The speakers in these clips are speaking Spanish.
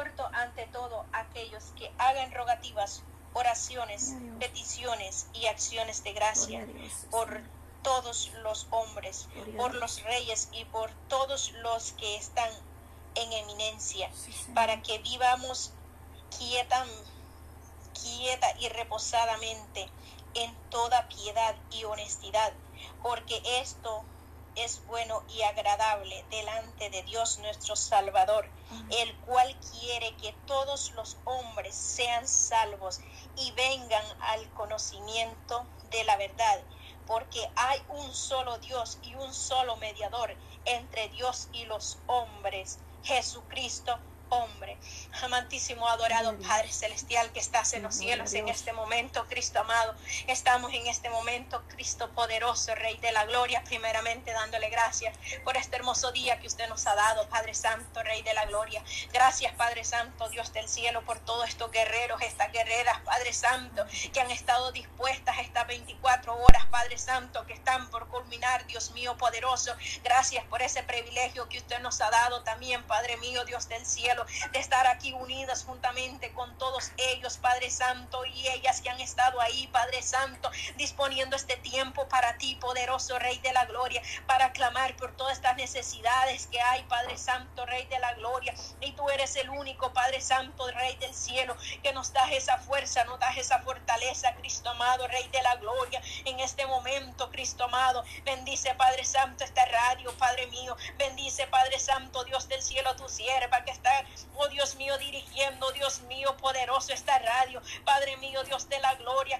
exhorto ante todo a aquellos que hagan rogativas, oraciones, peticiones y acciones de gracia por todos los hombres, por los reyes y por todos los que están en eminencia, para que vivamos quieta, quieta y reposadamente en toda piedad y honestidad, porque esto es bueno y agradable delante de Dios nuestro Salvador, el cual quiere que todos los hombres sean salvos y vengan al conocimiento de la verdad, porque hay un solo Dios y un solo mediador entre Dios y los hombres, Jesucristo hombre. Amantísimo, adorado Padre Celestial que estás en los cielos en este momento, Cristo amado. Estamos en este momento, Cristo poderoso, Rey de la Gloria, primeramente dándole gracias por este hermoso día que usted nos ha dado, Padre Santo, Rey de la Gloria. Gracias, Padre Santo, Dios del cielo, por todos estos guerreros, estas guerreras, Padre Santo, que han estado dispuestas estas 24 horas, Padre Santo, que están por culminar, Dios mío poderoso. Gracias por ese privilegio que usted nos ha dado también, Padre mío, Dios del cielo de estar aquí unidas juntamente con todos ellos, Padre Santo, y ellas que han estado ahí, Padre Santo, disponiendo este tiempo para ti, poderoso Rey de la Gloria, para clamar por todas estas necesidades que hay, Padre Santo, Rey de la Gloria. Y tú eres el único, Padre Santo, Rey del cielo, que nos das esa fuerza, nos das esa fortaleza, Cristo amado, Rey de la Gloria. En este momento, Cristo amado, bendice, Padre Santo, esta radio, Padre mío. Bendice, Padre Santo, Dios del cielo, tu sierva que está Oh Dios mío, dirigiendo, Dios mío, poderoso esta radio. Padre mío, Dios de la gloria,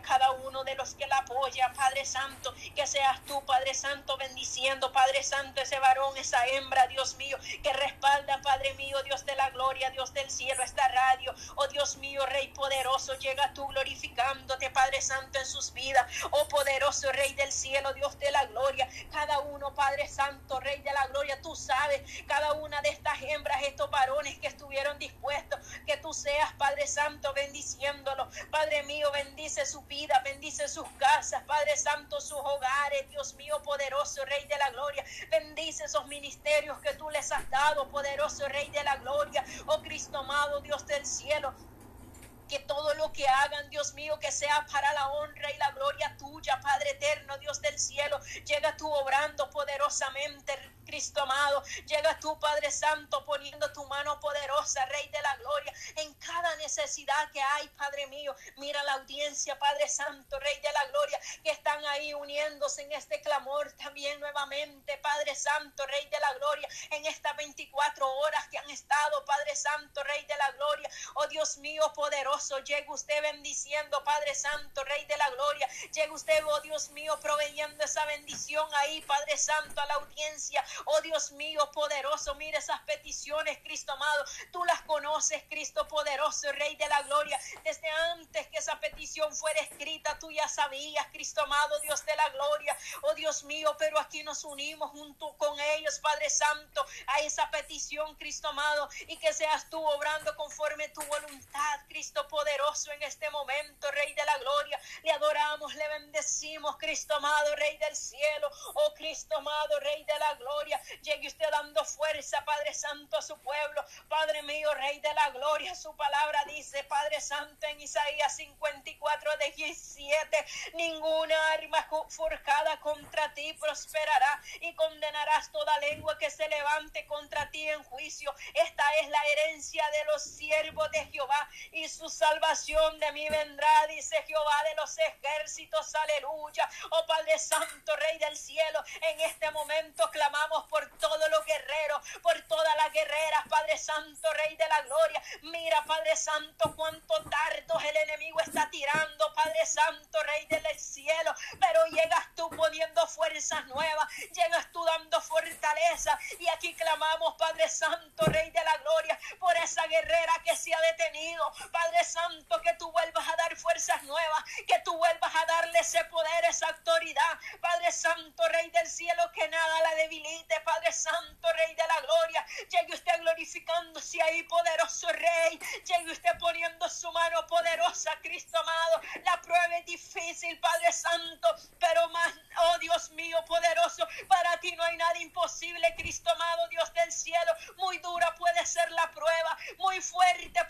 de los que la apoya, Padre Santo, que seas tú, Padre Santo, bendiciendo, Padre Santo, ese varón, esa hembra, Dios mío, que respalda, Padre mío, Dios de la gloria, Dios del cielo, esta radio. Oh Dios mío, Rey poderoso, llega tú glorificándote, Padre Santo, en sus vidas. Oh poderoso Rey del cielo, Dios de la gloria, cada uno, Padre Santo, Rey de la gloria, tú sabes, cada una de estas hembras, estos varones que estuvieron dispuestos, seas, Padre Santo, bendiciéndolo. Padre mío, bendice su vida, bendice sus casas, Padre Santo, sus hogares, Dios mío, poderoso Rey de la Gloria. Bendice esos ministerios que tú les has dado, poderoso Rey de la Gloria. Oh Cristo amado, Dios del cielo que todo lo que hagan, Dios mío, que sea para la honra y la gloria tuya, Padre eterno, Dios del cielo. Llega tú obrando poderosamente, Cristo amado. Llega tú, Padre Santo, poniendo tu mano poderosa, Rey de la gloria, en cada necesidad que hay, Padre mío. Mira la audiencia, Padre Santo, Rey de la gloria, que están ahí uniéndose en este clamor también nuevamente, Padre Santo, Rey de la gloria, en estas 24 horas que han estado, Padre Santo, Rey de la gloria. Oh Dios mío, poderoso, llega usted bendiciendo, Padre Santo, Rey de la gloria. Llega usted, oh Dios mío, proveyendo esa bendición ahí, Padre Santo, a la audiencia. Oh Dios mío, poderoso, mire esas peticiones, Cristo amado. Tú las conoces, Cristo poderoso, Rey de la gloria. Desde antes que esa petición fuera escrita, tú ya sabías, Cristo amado, Dios de la gloria. Oh Dios mío, pero aquí nos unimos junto con ellos, Padre Santo, a esa petición, Cristo amado, y que seas tú obrando conforme tu voluntad, Cristo poderoso, en este momento, Rey de la gloria. Le adoramos, le bendecimos, Cristo amado, Rey del cielo. Oh Cristo amado, Rey de la gloria. Llegue usted dando fuerza, Padre Santo, a su pueblo. Padre mío, Rey de la gloria, su palabra dice, Padre Santo, en Isaías 54, 17, ninguna arma forjada contra ti prosperará y condenarás toda lengua que se levante contra ti en juicio. Esta es la herencia de los siervos de Jehová y su salvación de mí vendrá, dice Jehová de los ejércitos, aleluya. Oh Padre Santo, Rey del cielo, en este momento clamamos por todos los guerreros, por todas las guerreras, Padre Santo, Rey de la Gloria. Mira, Padre Santo, cuántos dardos el enemigo está tirando, Padre Santo, Rey del cielo. Pero llegas tú poniendo fuerzas nuevas, llegas tú dando fortaleza. Y aquí clamamos, Padre Santo, Rey de la Gloria, por esa guerrera que se ha detenido. Padre Santo, que tú vuelvas a dar fuerzas nuevas, que tú vuelvas a darle ese poder, esa autoridad. Padre Santo, Rey del cielo, que nada la debilite Padre Santo, Rey de la Gloria. Llegue usted glorificándose ahí, poderoso Rey. Llegue usted poniendo su mano poderosa, Cristo amado. La prueba es difícil, Padre Santo, pero más, oh Dios mío, poderoso. Para ti no hay nada imposible, Cristo amado, Dios del cielo. Muy dura puede ser la prueba, muy fuerte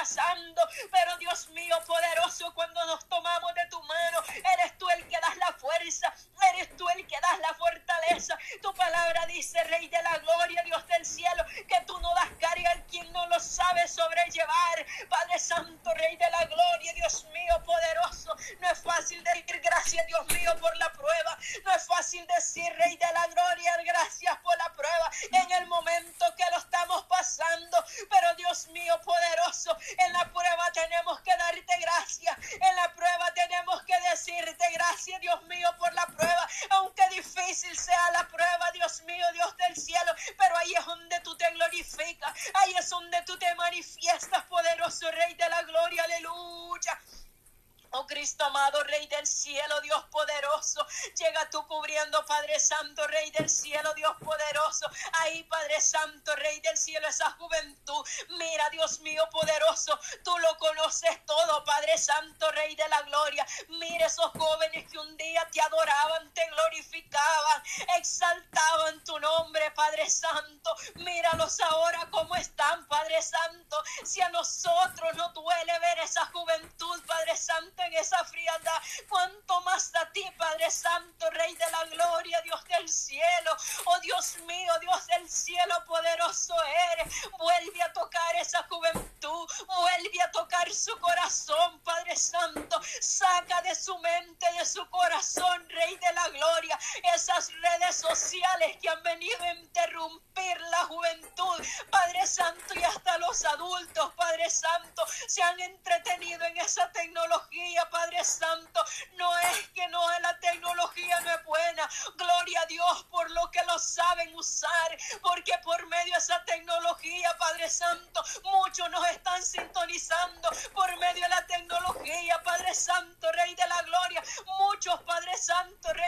pasando, pero Dios mío poderoso, cuando nos tomamos de tu mano, eres tú el que das la fuerza, eres tú el que das la fortaleza. Tu palabra dice, Rey de la Gloria, Dios del cielo, que tú no das carga a quien no lo sabe sobrellevar. Padre Santo, Rey de la Gloria, Dios mío poderoso, no es fácil decir gracias, Dios mío, por la prueba, no es fácil decir, Rey de la Gloria, gracias por la prueba. En el momento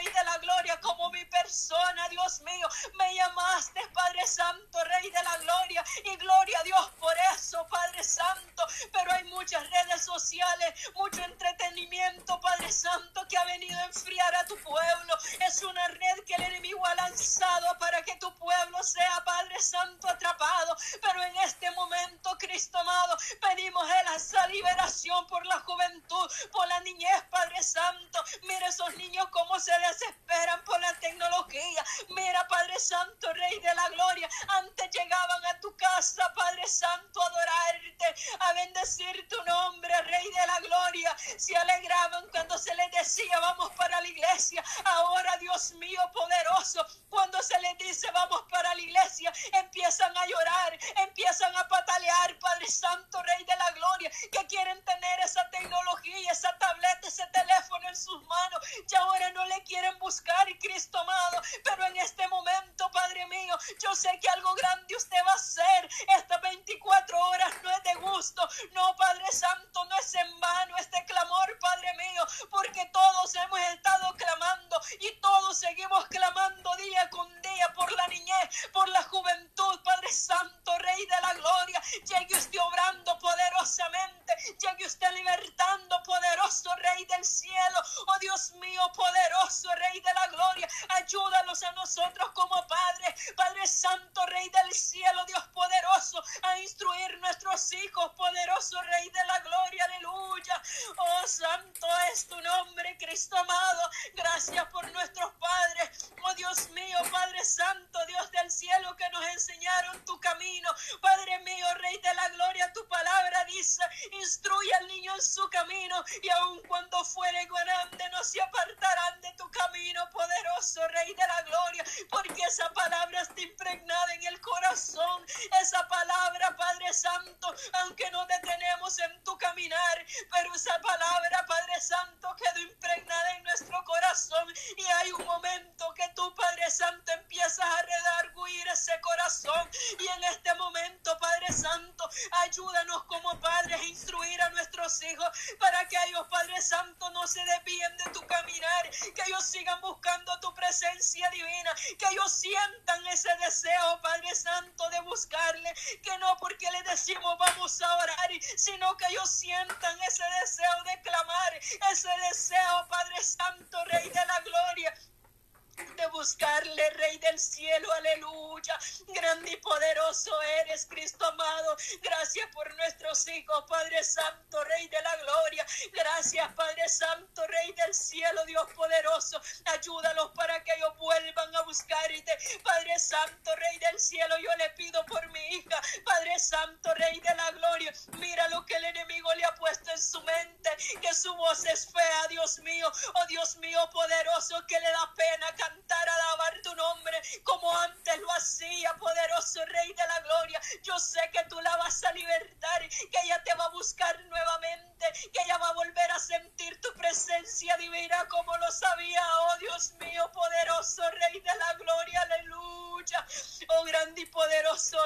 Rey de la Gloria, como mi persona, Dios mío, me llamaste, Padre Santo, Rey de la Gloria, y gloria a Dios por eso, Padre Santo. Pero hay muchas redes sociales, mucho entre entretenimiento, Padre Santo, que ha venido a enfriar a tu pueblo. Es una red que el enemigo ha lanzado para que tu pueblo sea, Padre Santo, atrapado. Pero en este momento, Cristo amado, pedimos esa liberación por la juventud, por la niñez, Padre Santo. Mira esos niños cómo se desesperan por la tecnología. Mira, Padre Santo, Rey de la Gloria. Antes llegaban a tu casa, Padre Santo, a adorarte, a bendecir tu nombre, Rey de la Gloria se alegraban cuando se les decía vamos para la iglesia. Ahora, Dios mío poderoso, cuando se les dice vamos para la iglesia, empiezan a llorar, empiezan a patalear, Padre Santo, Rey de la Gloria, que quieren tener esa tecnología, esa tableta, ese teléfono en sus manos, y ahora no le quieren buscar, Cristo amado, pero en este momento, Padre mío, yo sé que algo grande usted va a hacer. Estas 24 horas no es de gusto, no, Padre Santo, no es en vano este clamor Padre mío, porque todos hemos estado clamando y todos seguimos clamando día con día por la niñez, por la juventud, Padre Santo, Rey de la Gloria. Llegue usted obrando poderosamente, llegue usted libertando, poderoso Rey del cielo. Oh Dios mío, poderoso Rey de la Gloria, ayúdanos a nosotros como Padre, Padre Santo, Rey del cielo, Dios poderoso, a instruir nuestros hijos, poderoso Rey de la Gloria, aleluya. Oh santo es tu nombre, Cristo amado. Gracias por nuestros padres. Oh Dios mío, Padre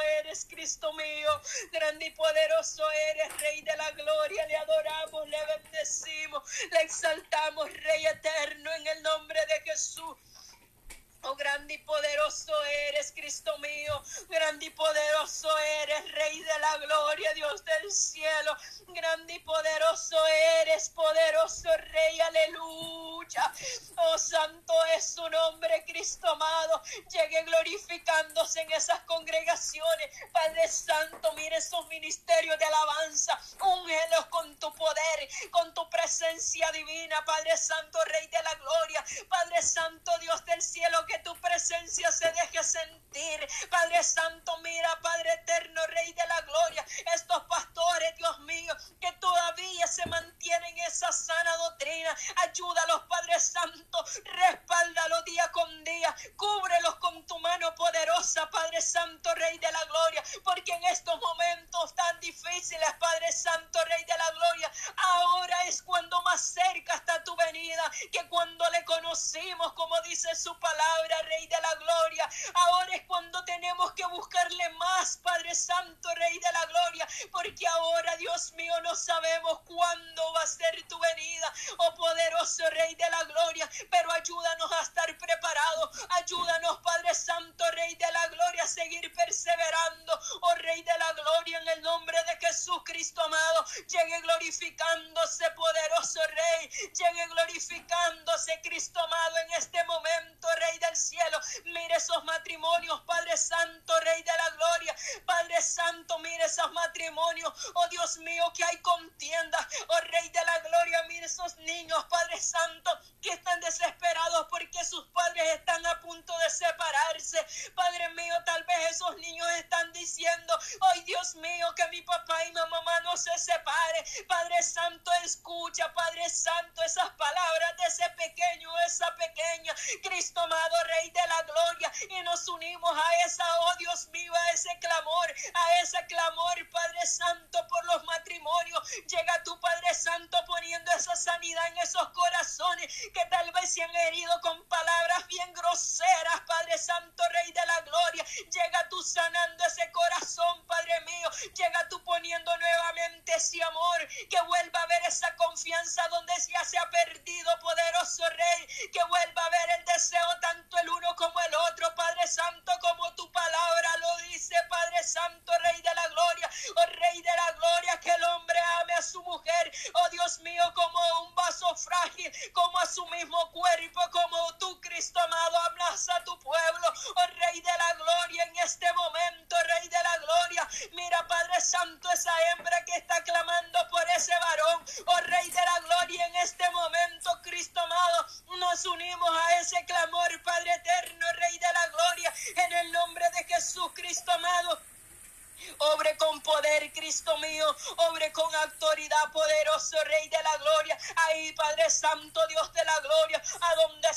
eres, Cristo mío, grande y poderoso eres, Rey de la Gloria, le adoramos, le bendecimos, le exaltamos, Rey eterno, en el nombre de Jesús. Oh, grande y poderoso eres, Cristo mío. Grande y poderoso eres, Rey de la gloria, Dios del cielo. Grande y poderoso eres, poderoso Rey, aleluya. Oh, santo es su nombre, Cristo amado. Llegue glorificándose en esas congregaciones. Padre Santo, mire esos ministerios de alabanza. Úngelos con tu poder, con tu presencia divina, Padre Santo, Rey de la gloria. Padre Santo, Dios del cielo, que tu presencia se deje sentir. Padre Santo, mira, Padre eterno, Rey de la gloria, estos pastores, Dios mío, que todavía se mantienen esa sana doctrina. Ayúdalos, Padre Santo, respáldalos día con día, cúbrelos con tu mano poderosa, Padre Santo, Rey de la gloria, porque en estos momentos tan difíciles, Padre Santo, Rey de la gloria, ahora es cuando más cerca está tu venida que cuando le conocimos, como dice su palabra Rey de la Gloria. Ahora es cuando tenemos que buscarle más, Padre Santo, Rey de la Gloria, porque ahora, Dios mío, no sabemos cuándo va a ser tu venida, oh poderoso Rey de la Gloria, pero ayúdanos a estar preparados, ayúdanos, Padre Santo, Rey de la Gloria, a seguir perseverando, oh Rey de la Gloria, en el nombre de Jesús Cristo amado, llegue glorificándose, poderoso Rey, llegue glorificándose, Cristo amado, en este momento, Rey del cielo. Mire esos matrimonios, Padre Santo, Rey de la Gloria. Padre Santo, mire esos matrimonios. Oh Dios mío, que hay contienda. Oh Rey de la Gloria, mire esos niños, Padre Santo, que están desesperados porque sus padres están a punto de separarse. Padre mío, tal vez esos niños están diciendo, ay Dios mío, que mi papá y mi mamá no se separe. Padre Santo, escucha, Padre Santo, esas palabras de ese pequeño, esa pequeña. Cristo amado, Rey de la Gloria, y nos unimos a esa, oh Dios mío, a ese clamor, a ese clamor, Padre Santo, por los matrimonios. Llega tu Padre Santo poniendo esa sanidad en esos corazones que tal vez se han herido con palabras bien groseras, Padre Santo, Rey de la Gloria. Llega tú sanando ese corazón, Padre mío. Llega tú poniendo nuevamente ese amor, que vuelva a ver esa confianza donde ya se ha perdido, poderoso Rey, que vuelva a ver el deseo el uno como el otro, Padre Santo, como tu palabra lo dice, Padre Santo, Rey de la Gloria, oh Rey de la Gloria, que el hombre ame a su mujer, oh Dios mío, como un vaso frágil, como a su mismo cuerpo, como tú, Cristo amado, hablas a tu pueblo, oh Rey de la Gloria, en este momento, Rey de la Gloria, mira, Padre Santo, esa hembra que está clamando por ese varón, oh Rey de la Gloria, en este momento, Cristo amado, nos unimos a ese clamor, Padre eterno, Rey de la gloria, en el nombre de Jesús Cristo amado. Obre con poder, Cristo mío. Obre con autoridad, poderoso Rey de la gloria. Ahí, Padre Santo, Dios de la gloria. A donde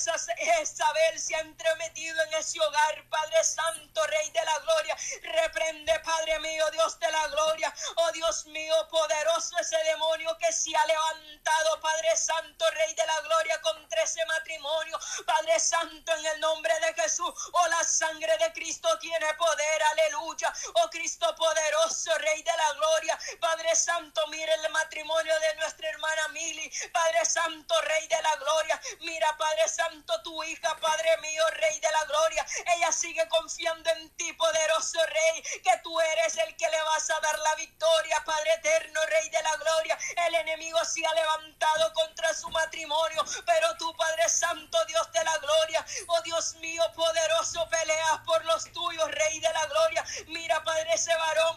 Isabel se ha entremetido en ese hogar, Padre Santo, Rey de la gloria. Reprende, Padre mío, Dios de la gloria. Oh Dios mío, poderoso ese demonio que se ha levantado, Padre Santo, Rey de la gloria, contra ese matrimonio. Padre Santo, en el nombre de Jesús. Oh, la sangre de Cristo tiene poder. Aleluya. Oh, Cristo poderoso, Rey de la gloria. Padre Santo, mire el matrimonio de nuestra hermana Mili. Padre Santo, Rey de la gloria. Mira, Padre Santo, tu hija, Padre mío, Rey de la gloria. Ella sigue confiando en ti, poderoso Rey, que tú eres el que le vas a dar la victoria, Padre eterno, Rey de la gloria. El enemigo se ha levantado contra su matrimonio, pero tú, Padre Santo, Dios de la gloria. Oh Dios mío, poderoso, peleas por los tuyos, Rey de la gloria. Mira, Padre, ese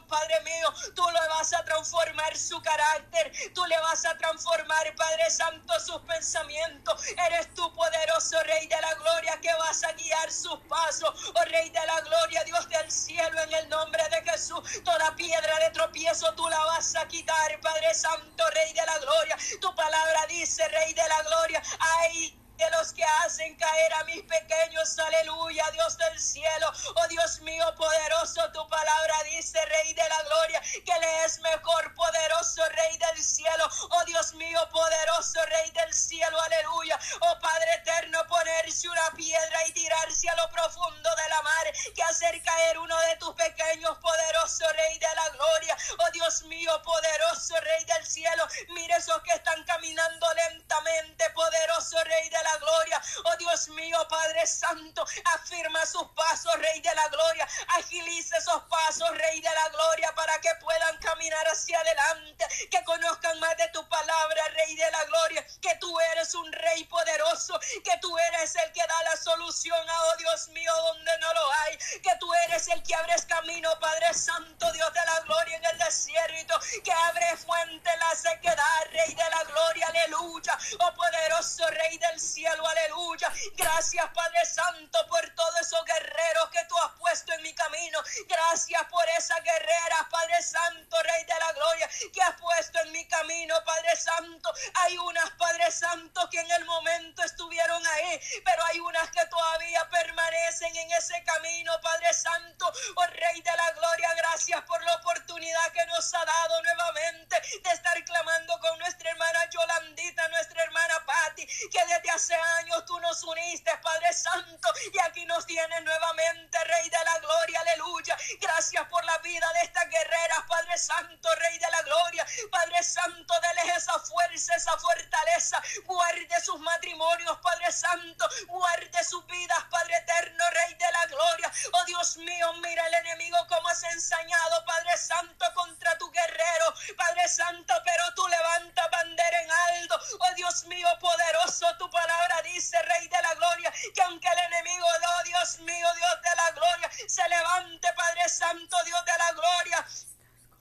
Padre mío, tú le vas a transformar su carácter, tú le vas a transformar, Padre Santo, sus pensamientos. Eres tu poderoso Rey de la gloria que vas a guiar sus pasos, oh Rey de la gloria, Dios del cielo, en el nombre de Jesús. Toda piedra de tropiezo tú la vas a quitar, Padre Santo, Rey de la gloria. Tu palabra dice, Rey de la gloria, ay de los que hacen caer a mis pequeños. Aleluya, Dios del cielo. Oh Dios mío, poderoso, tu palabra dice, Rey de la gloria, que le es mejor, poderoso Rey del cielo. Oh Dios mío, poderoso Rey del cielo. Aleluya. Oh Padre eterno, ponerse una piedra y tirarse a lo profundo de la mar, que hacer caer uno de tus pequeños, poderoso Rey de la gloria. Oh Dios mío, poderoso Rey del cielo. Mire esos que están caminando lentamente, poderoso Rey de la gloria. Oh Dios mío, Padre Santo, afirma sus pasos, Rey de la gloria. Agilice esos pasos, Rey de la gloria, para que puedan caminar hacia adelante, que conozcan más de tu palabra, Rey de la gloria, que tú eres un Rey poderoso, que tú eres el que da la solución a, oh Dios mío, donde no lo hay, que tú eres el que abres camino, Padre Santo, Dios de la gloria en el desierto, que abre fuente en la sequedad, Rey de la gloria, aleluya, oh poderoso Rey del cielo, aleluya, gracias Padre Santo por todos esos guerreros que tú has puesto en mi camino, gracias por esas guerreras, Padre Santo, Rey de la gloria, que has puesto en mi camino, Padre Santo, hay unas, Padre Santo, que en el momento estuvieron ahí, pero hay unas que todavía permanecen en ese camino, Padre Santo, oh Rey de la gloria, gracias por la oportunidad que nos ha dado nuevamente de estar clamando con nuestra hermana Yolandita, nuestra hermana Patti, que desde hace años tú nos uniste, Padre Santo, y aquí nos tienes nuevamente, Rey de la gloria, aleluya. Gracias por la vida de estas guerreras, Padre Santo, Rey de la gloria, Padre Santo, déles esa fuerza, esa fortaleza, guarde sus matrimonios, Padre Santo, guarde sus vidas, Padre eterno, Rey de la gloria. Oh Dios mío, mira el enemigo como has ensañado, Padre Santo, contra tu guerrero, Padre Santo, pero tú levanta bandera en alto. Oh Dios mío, poderoso, tu palabra dice, Rey de la gloria, que aunque el enemigo, oh Dios mío, Dios de la gloria, se levante, Padre Santo, Dios de la gloria.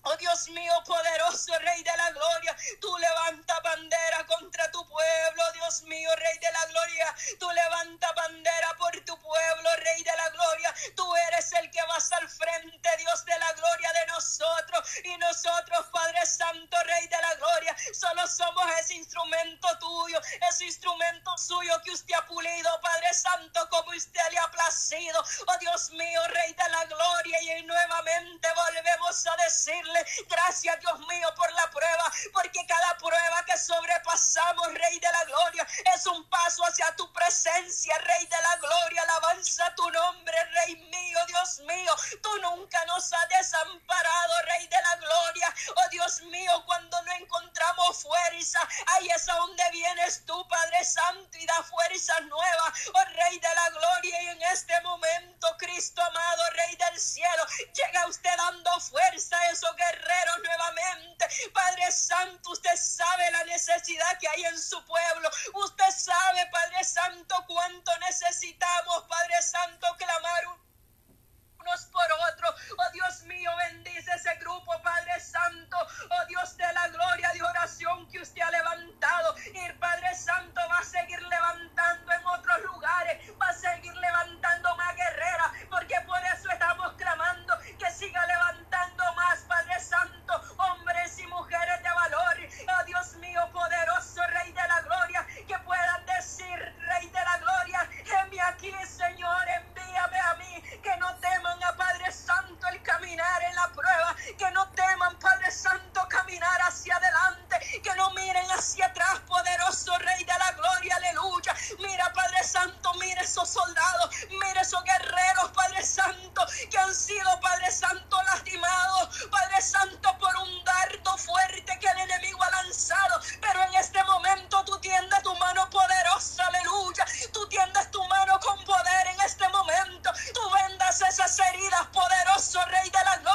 Oh Dios mío, poderoso Rey de la gloria, tú levanta bandera contra tu pueblo, Dios mío, Rey de la gloria, tú levanta bandera por tu pueblo, Rey de la gloria, tú eres el que vas al frente, Dios de la gloria de nosotros y nosotros, Padre Santo, Rey de la gloria, solo somos ese instrumento tuyo, ese instrumento suyo que usted ha pulido, Padre Santo, como usted le ha placido, oh Dios mío, Rey de la gloria, y nuevamente volvemos a decirle, Gracias, Dios mío, por la prueba, porque cada prueba que sobrepasamos, Rey de la Gloria, es un paso hacia tu presencia, Rey de la Gloria. Alabanza tu nombre, Rey mío, Dios mío. Tú nunca nos has desamparado, Rey de la Gloria. Oh Dios mío, cuando no encontramos fuerza, ahí es a donde vienes tú, Padre Santo, y da fuerza nueva, oh Rey de la Gloria. Y en este momento, Cristo amado, Rey del cielo, llega usted dando fuerza a esos guerreros nuevamente. Padre Santo, usted sabe la necesidad que hay en su pueblo. Usted sabe, Padre Santo, cuánto necesitamos, Padre Santo, clamar unos por otros. Oh Dios mío, bendice ese grupo, Padre Santo. Oh Dios de la gloria de oración que usted ha levantado. Y Padre Santo va a seguir levantando en otros lugares. Va a seguir levantando más guerreras. Porque por eso estamos clamando que siga levantando Santo, caminar hacia adelante, que no miren hacia atrás, poderoso Rey de la Gloria, aleluya. Mira, Padre Santo, mira esos soldados, mira esos guerreros, Padre Santo, que han sido, Padre Santo, lastimados, Padre Santo, por un dardo fuerte que el enemigo ha lanzado. Pero en este momento tú tiendes tu mano poderosa, aleluya. Tú tiendes tu mano con poder en este momento. Tú vendas esas heridas, poderoso Rey de la Gloria.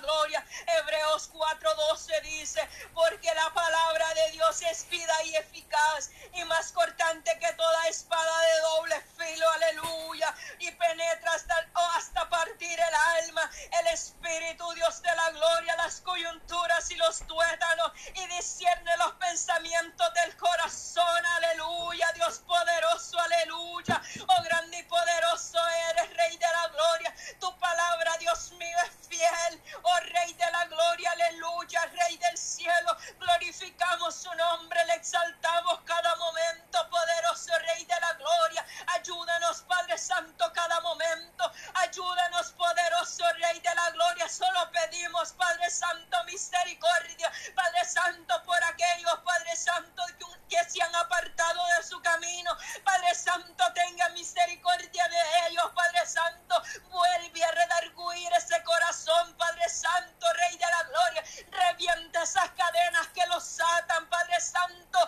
Gloria. Hebreos 4:12 dice, porque la palabra de Dios es vida y eficaz y más cortante que toda espada de doble filo, aleluya, y penetra hasta, oh, hasta partir el alma, el espíritu, Dios de la gloria, las coyunturas y los tuétanos, y discierne los pensamientos del corazón, aleluya, Dios poderoso, aleluya. Oh grande y poderoso eres, Rey de la gloria. Tu palabra, Dios mío, es fiel. Oh Rey de la gloria, aleluya, Rey del cielo. Glorificamos su nombre, le exaltamos cada momento, poderoso Rey de la gloria. Ayúdanos, Padre Santo, cada momento. Ayúdanos, poderoso Rey de la gloria. Solo pedimos, Padre Santo, misericordia. Padre Santo, por aquellos, Padre Santo, que se han apartado de su camino. Padre Santo, tenga misericordia de ellos, Padre Santo. Vuelve a redarguir ese corazón, Padre Santo, Rey de la gloria. Revienta esas cadenas que los atan, Padre Santo.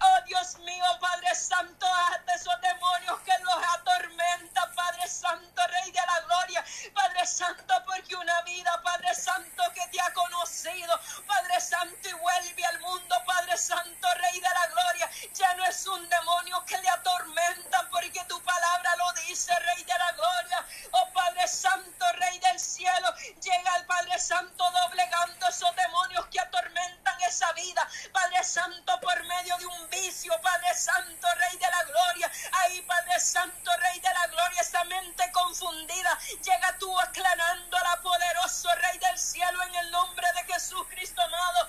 Oh Dios mío, Padre Santo, hasta esos demonios que los atormentan, Padre Santo, Rey de la gloria. Padre Santo, porque una vida, Padre Santo, que te ha conocido, Padre Santo, y vuelve al mundo, Padre Santo, Rey de la gloria. Ya no es un demonio que le atormenta, porque tu palabra lo dice, Rey de la gloria. Oh Padre Santo, Rey del cielo, llega el Padre Santo doblegando esos demonios que atormentan esa vida. Padre Santo, por medio de un vicio, Padre Santo, Rey de la gloria. Ahí, Padre Santo, Rey de la gloria, esa mente confundida, llega tú aclarando a la poderoso Rey del cielo en el nombre de Jesús Cristo amado.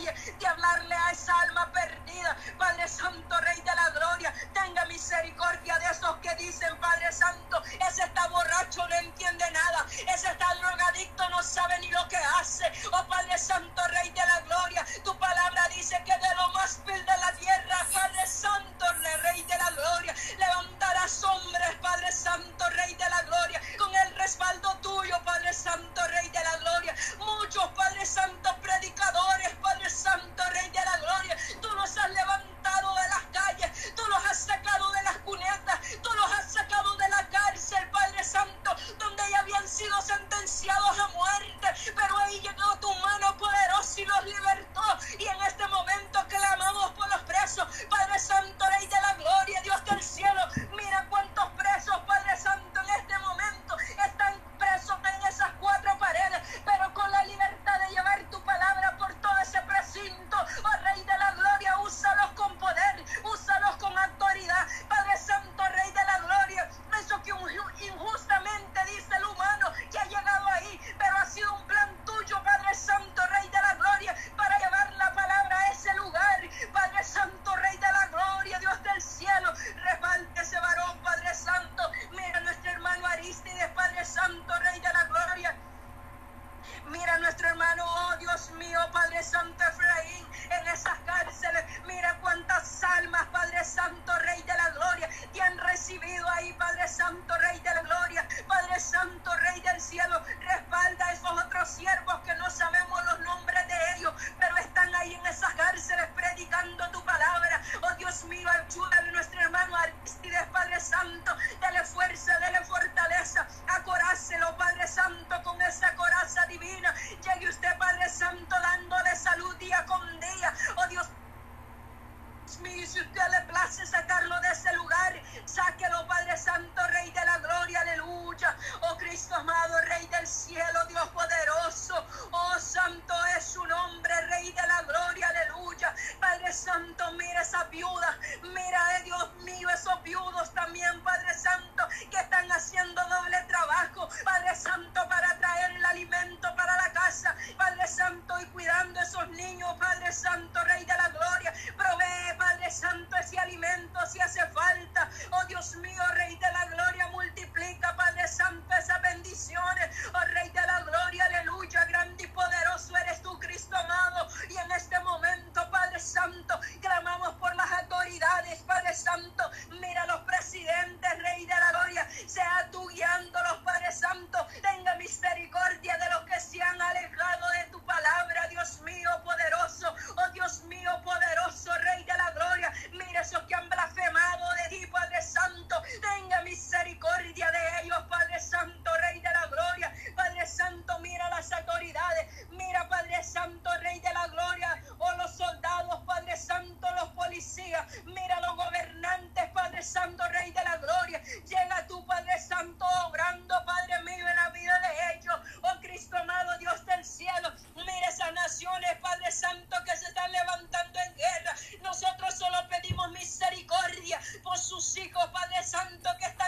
de hablarle a esa alma perdida. Padre Santo, Rey de la Gloria, tenga misericordia de esos que dicen, Padre Santo, ese está borracho, no entiende nada. Ese está drogadicto, no sabe ni lo que hace. Oh Padre Santo, Rey de la sus hijos, Padre Santo, que están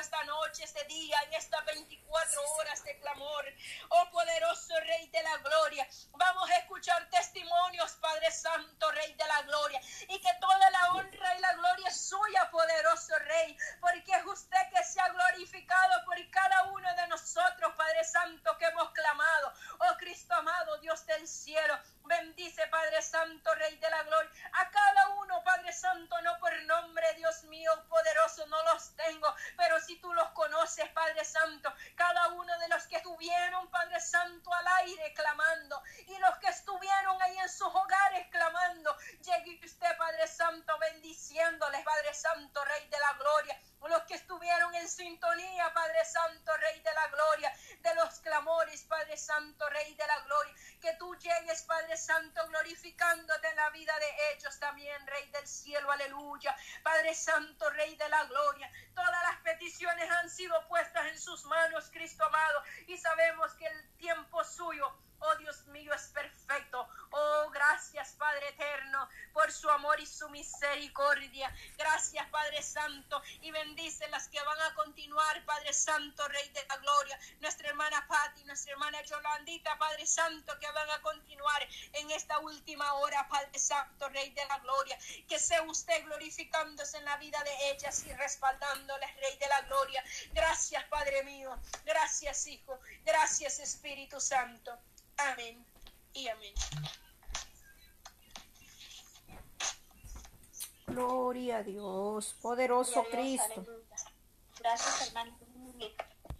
esta noche, este día, en estas 24 horas de clamor. Oh poderoso glorificándose en la vida de ellas y respaldándoles, Rey de la Gloria. Gracias, Padre mío. Gracias, Hijo. Gracias, Espíritu Santo. Amén y amén. Gloria a Dios, poderoso Cristo. Gracias, hermano.